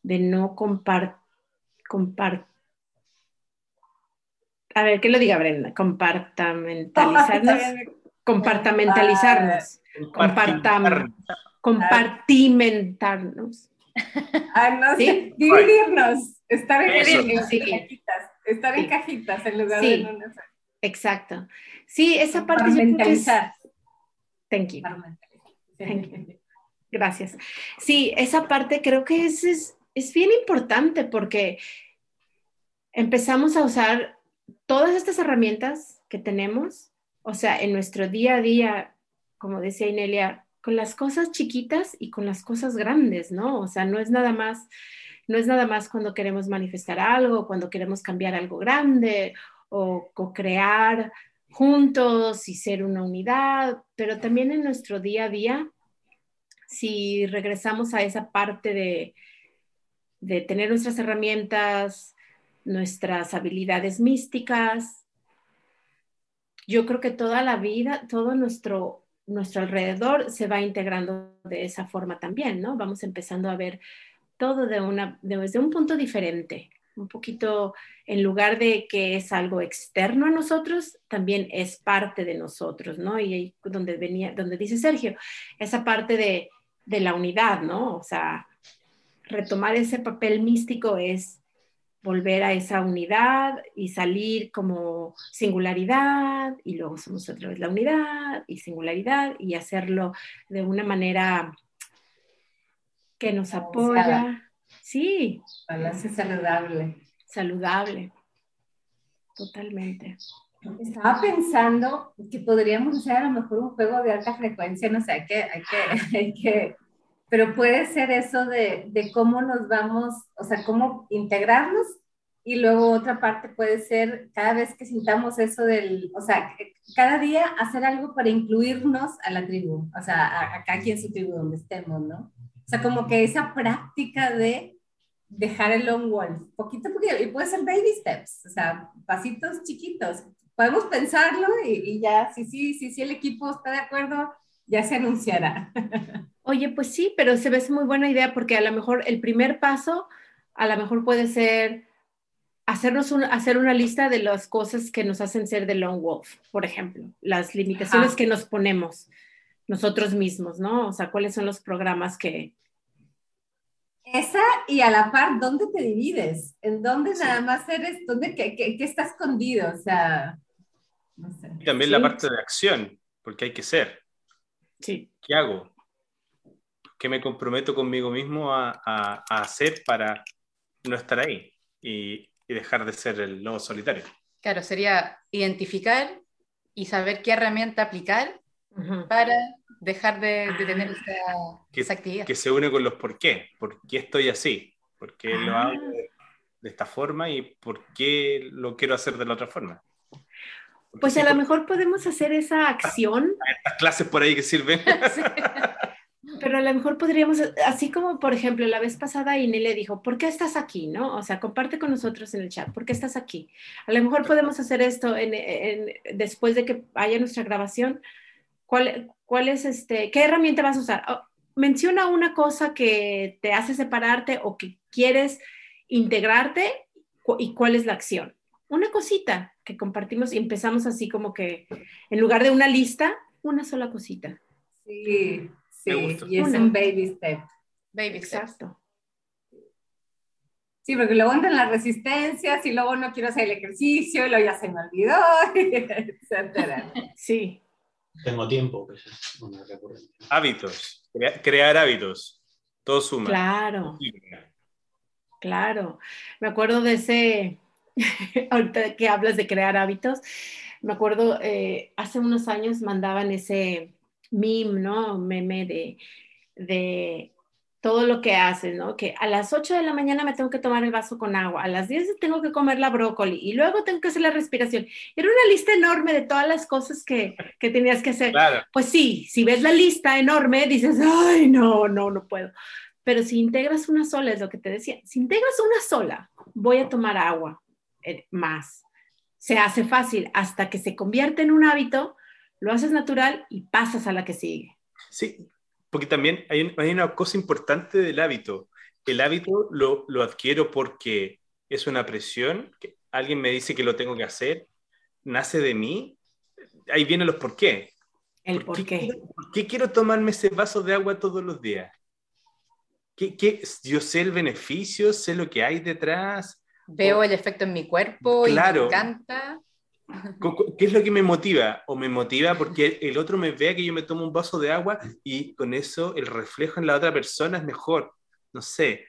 de no compar, compar, a ver, ¿qué lo diga Brenda? Compartamentalizarnos. compartamentalizarnos. Compartam, compartimentarnos. Ah, no ¿Sí? sé, dividirnos, estar en, Eso. en- en Sí. cajitas, estar en Sí. cajitas en lugar Sí. de en una. Exacto. Sí, esa parte yo creo que es- Compartimentalizar. Gracias. Sí, esa parte creo que es, es, bien importante porque empezamos a usar todas estas herramientas que tenemos, o sea, en nuestro día a día, como decía Inelia, con las cosas chiquitas y con las cosas grandes, ¿no? O sea, no es nada más, no es nada más cuando queremos manifestar algo, cuando queremos cambiar algo grande o co-crear juntos y ser una unidad, pero también en nuestro día a día, si regresamos a esa parte de, de tener nuestras herramientas, nuestras habilidades místicas, yo creo que toda la vida, todo nuestro, nuestro alrededor se va integrando de esa forma también, ¿no? Vamos empezando a ver todo de una, de- desde un punto diferente, un poquito, en lugar de que es algo externo a nosotros, también es parte de nosotros, ¿no? Y ahí donde venía, donde dice Sergio, esa parte de, de la unidad, ¿no? O sea, retomar ese papel místico es volver a esa unidad y salir como singularidad y luego somos otra vez la unidad y singularidad y hacerlo de una manera que nos apoya. Sí, Balance saludable. saludable. Totalmente. Estaba pensando que podríamos hacer a lo mejor un juego de alta frecuencia, no sé, hay que, hay que, hay que, pero puede ser eso de, de cómo nos vamos, o sea, cómo integrarnos y luego otra parte puede ser cada vez que sintamos eso del, o sea, cada día hacer algo para incluirnos a la tribu, o sea, a, a cada quien su tribu donde estemos, ¿no? O sea, como que esa práctica de dejar el long wolf, poquito a poquito, y puede ser baby steps, o sea, pasitos chiquitos. Podemos pensarlo y, y ya, si sí, sí, sí, el equipo está de acuerdo, ya se anunciará. Oye, pues sí, pero se ve muy buena idea porque a lo mejor el primer paso, a lo mejor puede ser hacernos un, hacer una lista de las cosas que nos hacen ser de Lone Wolf, por ejemplo, las limitaciones Ajá. que nos ponemos nosotros mismos, ¿no? O sea, cuáles son los programas que... Esa y a la par, ¿dónde te divides? ¿En dónde nada más eres? ¿Dónde, qué, qué, qué está escondido? O sea, no sé. Y también Sí. la parte de acción, porque hay que ser. Sí. ¿Qué hago? ¿Qué me comprometo conmigo mismo a, a- a hacer para no estar ahí y, y dejar de ser el lobo solitario? Claro, sería identificar y saber qué herramienta aplicar para dejar de, de tener Ah. esa, Que, esa actividad. que se une con los por qué. ¿Por qué estoy así? ¿Por qué lo Ah. hago de, de esta forma y por qué lo quiero hacer de la otra forma? Porque Pues sí, a lo mejor podemos hacer esa acción Estas clases por ahí que sirven. Pero a lo mejor podríamos, así como por ejemplo la vez pasada Ine le dijo, ¿por qué estás aquí? ¿No? O sea, comparte con nosotros en el chat, ¿por qué estás aquí? A lo mejor podemos hacer esto en, en- después de que haya nuestra grabación. ¿Cuál, cuál es este, qué herramienta vas a usar? Oh, menciona una cosa que te hace separarte o que quieres integrarte ¿Y cuál es la acción? Una cosita que compartimos y empezamos así como que en lugar de una lista, una sola cosita. Sí, sí, y es un baby step. Baby Exacto. Sí, porque luego entran las resistencias y luego no quiero hacer el ejercicio y luego ya se me olvidó, etcétera. Sí. Tengo tiempo, que es Hábitos, crear hábitos, todo suma. Claro. Claro. Me acuerdo de ese, ahorita que hablas de crear hábitos, me acuerdo, eh, hace unos años mandaban ese meme, ¿no? Meme de, de todo lo que haces, ¿no? Que a las 8 de la mañana me tengo que tomar el vaso con agua, a las 10 tengo que comer la brócoli y luego tengo que hacer la respiración. Era una lista enorme de todas las cosas que, que tenías que hacer. Pues sí, si ves la lista enorme, dices, ay, no, no, no puedo. Pero si integras una sola, es lo que te decía, si integras una sola, voy a tomar agua eh, más. Se hace fácil hasta que se convierte en un hábito, lo haces natural y pasas a la que sigue. Sí, porque también hay, una cosa importante del hábito. El hábito lo, lo, adquiero porque es una presión, que alguien me dice que lo tengo que hacer, nace de mí, ahí vienen los por qué. El por, qué. ¿Por qué quiero tomarme ese vaso de agua todos los días? ¿Qué, qué, yo sé el beneficio, sé lo que hay detrás. Veo el efecto en mi cuerpo y me encanta. ¿Qué es lo que me motiva? O me motiva porque el otro me vea que yo me tomo un vaso de agua y con eso el reflejo en la otra persona es mejor. No sé.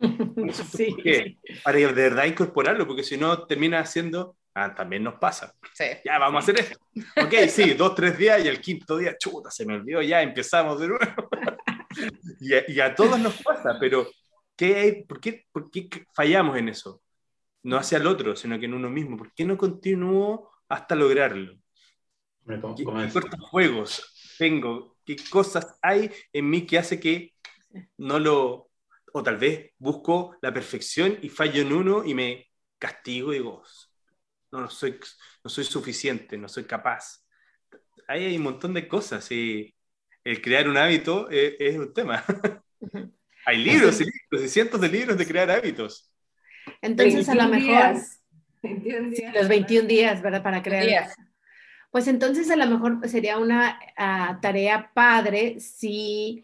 sí, Para de verdad incorporarlo, porque si no termina haciendo, ah, también nos pasa. Ya, vamos a hacer esto. Ok, sí, dos, tres días y el quinto día, chuta, se me olvidó, ya empezamos de nuevo. y, a, todos nos pasa, pero ¿qué, por, qué, ¿por qué fallamos en eso? No hacia el otro, sino que en uno mismo. ¿Por qué no continúo hasta lograrlo? ¿Qué, juegos tengo? ¿Qué cosas hay en mí que hace que no lo... O tal vez busco la perfección y fallo en uno y me castigo y digo, no, no, soy, no soy suficiente, no soy capaz. Ahí hay un montón de cosas y el crear un hábito es, es un tema. hay libros y libros y cientos de libros de crear hábitos. Entonces, a lo mejor... los 21 días, ¿verdad? Para crear. Pues entonces a lo mejor sería una ah, tarea padre si,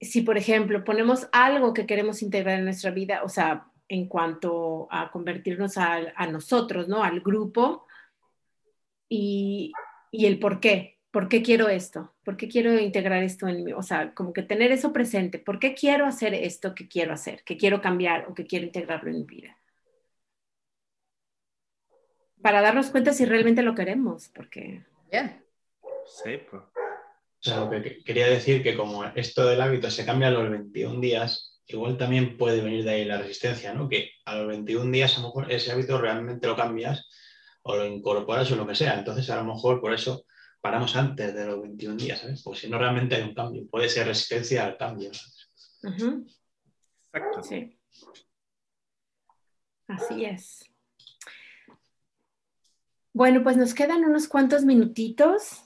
si, por ejemplo, ponemos algo que queremos integrar en nuestra vida, o sea, en cuanto a convertirnos a, a nosotros, ¿no? Al grupo y, y el por qué. ¿Por qué quiero esto? ¿Por qué quiero integrar esto en mí? O sea, como que tener eso presente. ¿Por qué quiero hacer esto que quiero hacer, que quiero cambiar o que quiero integrarlo en mi vida? Para darnos cuenta si realmente lo queremos, porque... Bien. Sí, pues. O sea, lo que quería decir que como esto del hábito se cambia a los 21 días, igual también puede venir de ahí la resistencia, ¿no? Que a los 21 días a lo mejor ese hábito realmente lo cambias o lo incorporas o lo que sea. Entonces a lo mejor por eso paramos antes de los 21 días, ¿sabes? Porque si no, realmente hay un cambio. Puede ser resistencia al cambio. Exacto. Sí. Así es. Bueno, pues nos quedan unos cuantos minutitos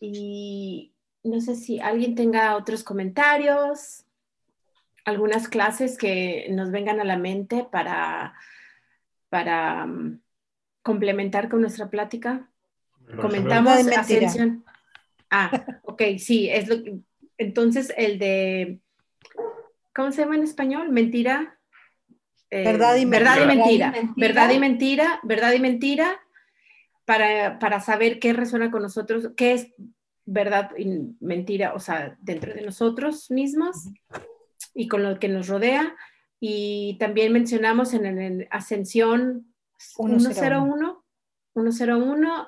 y no sé si alguien tenga otros comentarios, algunas clases que nos vengan a la mente para, para um, complementar con nuestra plática. Comentamos ascensión. Ah, ok, sí, es lo entonces el de, ¿cómo se llama en español? Mentira. Eh, verdad, y verdad, y mentira. Verdad y mentira, verdad y mentira, para, para saber qué resuena con nosotros, qué es verdad y mentira, o sea, dentro de nosotros mismos y con lo que nos rodea. Y también mencionamos en, el Ascensión 101 101,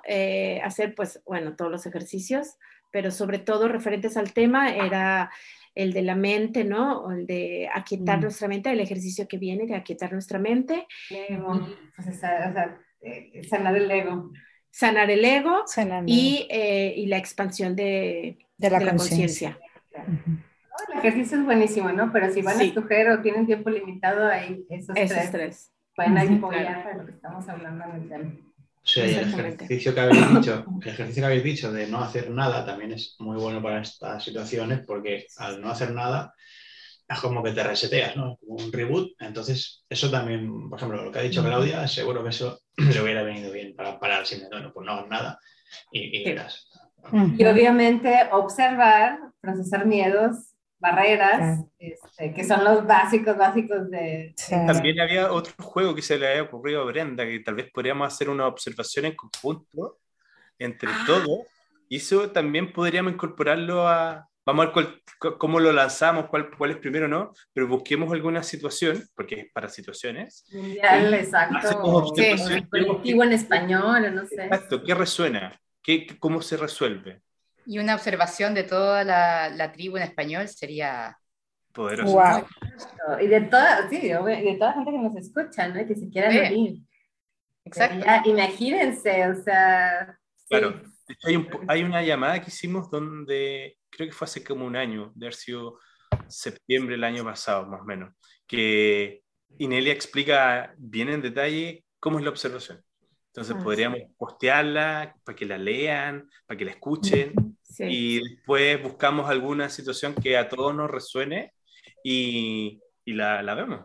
eh, hacer pues, bueno, todos los ejercicios, pero sobre todo referentes al tema era el de la mente, ¿no? O el de aquietar mm. nuestra mente, el ejercicio que viene de aquietar nuestra mente. Pues, eh, sanar el ego. Sanar el ego y, eh, y, la expansión de, de la, conciencia. El ejercicio es buenísimo, ¿no? Pero si van a escoger o tienen tiempo limitado, ahí esos, esos tres, pueden apoyar para lo que estamos hablando en el tema. Sí, el ejercicio que habéis dicho, el ejercicio que habéis dicho de no hacer nada también es muy bueno para estas situaciones porque al no hacer nada es como que te reseteas, ¿no? Como un reboot. Entonces, eso también, por ejemplo, lo que ha dicho Claudia, seguro que eso le hubiera venido bien para parar sin bueno, pues no hagas nada y, y verás. Y obviamente observar, procesar miedos, barreras, este, que son los básicos, básicos de... También había otro juego que se le había ocurrido a Brenda, que tal vez podríamos hacer una observación en conjunto entre Ah. todos, y eso también podríamos incorporarlo a... Vamos a ver cuál- cómo lo lanzamos, cuál, cuál es primero, ¿no? Pero busquemos alguna situación, porque es para situaciones. Mundial, exacto. Observación. colectivo en español, no sé. Exacto, ¿qué resuena? ¿Qué, ¿Cómo se resuelve? Y una observación de toda la, la tribu en español sería Poderoso. Wow. Y de toda, sí, de toda la gente que nos escucha, ¿no? Que se quieran Sí. unir. Exacto. Sería- imagínense, o sea... sí. Claro. Hay, un hay una llamada que hicimos donde, creo que fue hace como un año, de haber sido septiembre del año pasado, más o menos, que Inelia explica bien en detalle cómo es la observación. Entonces Ah, podríamos postearla para que la lean, para que la escuchen, Sí. y después buscamos alguna situación que a todos nos resuene y, y la, la vemos,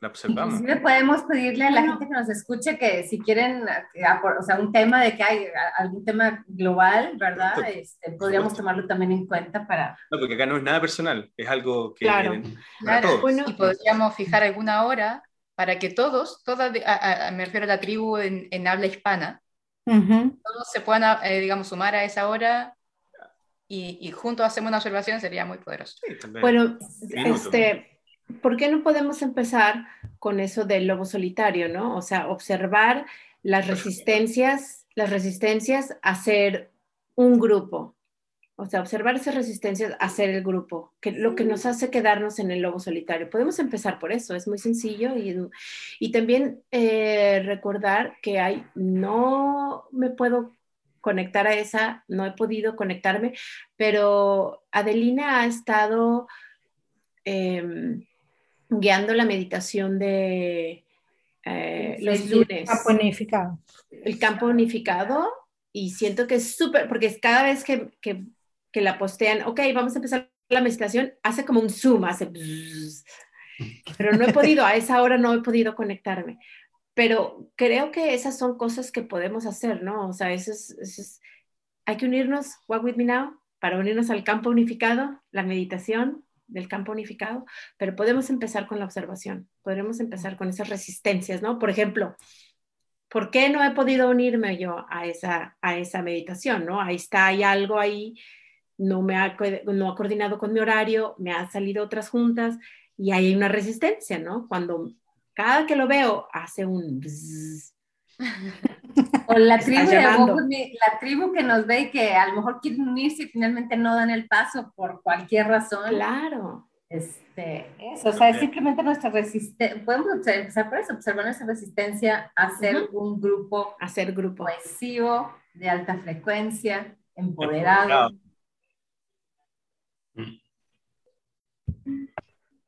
la observamos. Inclusive podemos pedirle a la gente que nos escuche que si quieren, apor- o sea, un tema de que hay a- algún tema global, ¿verdad? Este, podríamos tomarlo también en cuenta para... No, porque acá no es nada personal, es algo que Claro. para Claro, todos. Bueno, y podríamos fijar alguna hora para que todos, todas, de- a- a- me refiero a la tribu en, en habla hispana, Ujú. todos se puedan, eh, digamos, sumar a esa hora y, y juntos hacemos una observación, sería muy poderoso. Sí. Bueno, Minuto. este, ¿por qué no podemos empezar con eso del lobo solitario, no? O sea, observar las resistencias, las resistencias a ser un grupo. O sea, observar esas resistencias a ser el grupo, que lo que nos hace quedarnos en el lobo solitario. Podemos empezar por eso, es muy sencillo y, y también eh, recordar que hay, no me puedo conectar a esa, no he podido conectarme, pero Adelina ha estado eh, guiando la meditación de eh, los Sí, lunes, Campo unificado. el campo unificado, y siento que es súper, porque es cada vez que, que, que la postean, ok, vamos a empezar la meditación, hace como un zoom, hace... bzzz. pero no he podido, a esa hora no he podido conectarme. Pero creo que esas son cosas que podemos hacer, ¿no? O sea, eso es, eso es- hay que unirnos, Walk With Me Now, para unirnos al campo unificado, la meditación del campo unificado, pero podemos empezar con la observación, podremos empezar con esas resistencias, ¿no? Por ejemplo, ¿por qué no he podido unirme yo a esa, a esa meditación, ¿no? Ahí está, hay algo ahí, no me ha, no ha coordinado con mi horario, me han salido otras juntas y hay una resistencia, ¿no? Cuando cada que lo veo hace un... bzzz. O la tribu, de la tribu que nos ve y que a lo mejor quieren unirse y finalmente no dan el paso por cualquier razón. Claro, Este, eso, o sea, es simplemente nuestra resistencia, podemos observar- empezar por eso, observar nuestra resistencia a ser un grupo hacer grupo. cohesivo, de alta frecuencia, empoderado.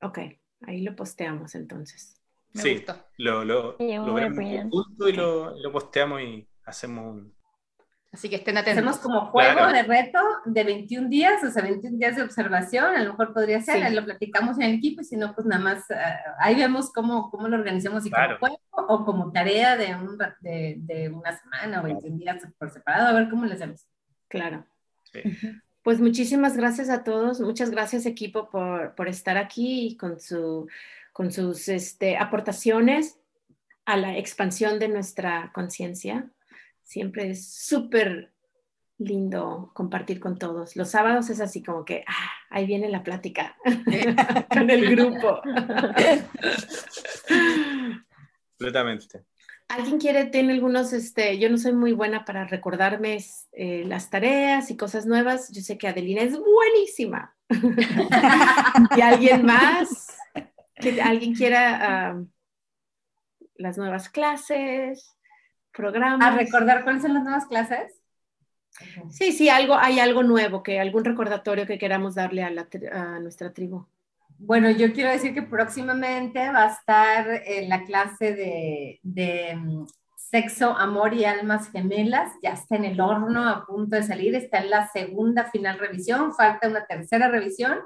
Ok, ahí lo posteamos entonces. Me Sí. gustó. Lo, lo, lo vemos junto y lo, lo posteamos y hacemos un... Así que estén atentos. Hacemos como juego Claro. de reto de 21 días, o sea, 21 días de observación, a lo mejor podría ser, Sí. lo platicamos en el equipo y si no, pues nada más, eh, ahí vemos cómo, cómo lo organizamos, si Claro. como juego o como tarea de, un, de, de una semana o 21 días por separado, a ver cómo le hacemos. Claro. Sí. Pues muchísimas gracias a todos, muchas gracias equipo por, por estar aquí y con, su, con sus este, aportaciones a la expansión de nuestra conciencia. Siempre es súper lindo compartir con todos. Los sábados es así como que, ah, ahí viene la plática con el grupo. Completamente. ¿Alguien quiere, tiene algunos, este, yo no soy muy buena para recordarme eh, las tareas y cosas nuevas. Yo sé que Adelina es buenísima. ¿Y alguien más? ¿Que alguien quiera ah, las nuevas clases, programas? ¿A recordar cuáles son las nuevas clases? Sí, sí, algo, hay algo nuevo, que algún recordatorio que queramos darle a, la a nuestra tribu. Bueno, yo quiero decir que próximamente va a estar en la clase de, de, mm, sexo, amor y almas gemelas. Ya está en el horno, a punto de salir. Está en la segunda final revisión. Falta una tercera revisión.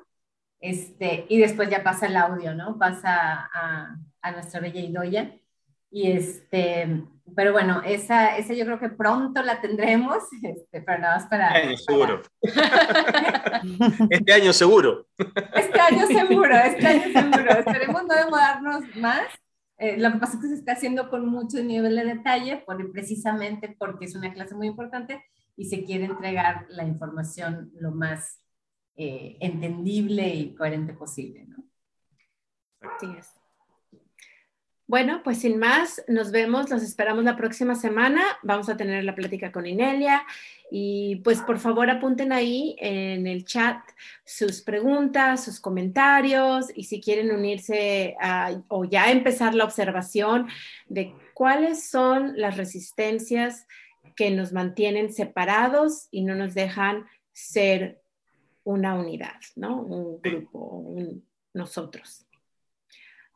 Este, y después ya pasa el audio, ¿no? Pasa a, a nuestra bella Idoya. Y este, pero bueno, esa, esa yo creo que pronto la tendremos, este, pero nada más para... Este año seguro. este año seguro. Este año seguro, este año seguro. Esperemos no demorarnos más. Eh, lo que pasa es que se está haciendo con mucho nivel de detalle, por, precisamente porque es una clase muy importante y se quiere entregar la información lo más eh, entendible y coherente posible. Así es. Bueno, pues sin más, nos vemos, los esperamos la próxima semana. Vamos a tener la plática con Inelia y pues por favor apunten ahí en el chat sus preguntas, sus comentarios y si quieren unirse o ya empezar la observación de cuáles son las resistencias que nos mantienen separados y no nos dejan ser una unidad, ¿no? Un grupo, un nosotros.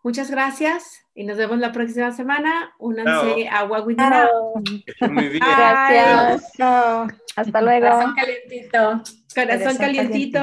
Muchas gracias y nos vemos la próxima semana. Únanse a We Muy bien. Gracias. Hasta luego. Corazón calientito. Corazón calientito.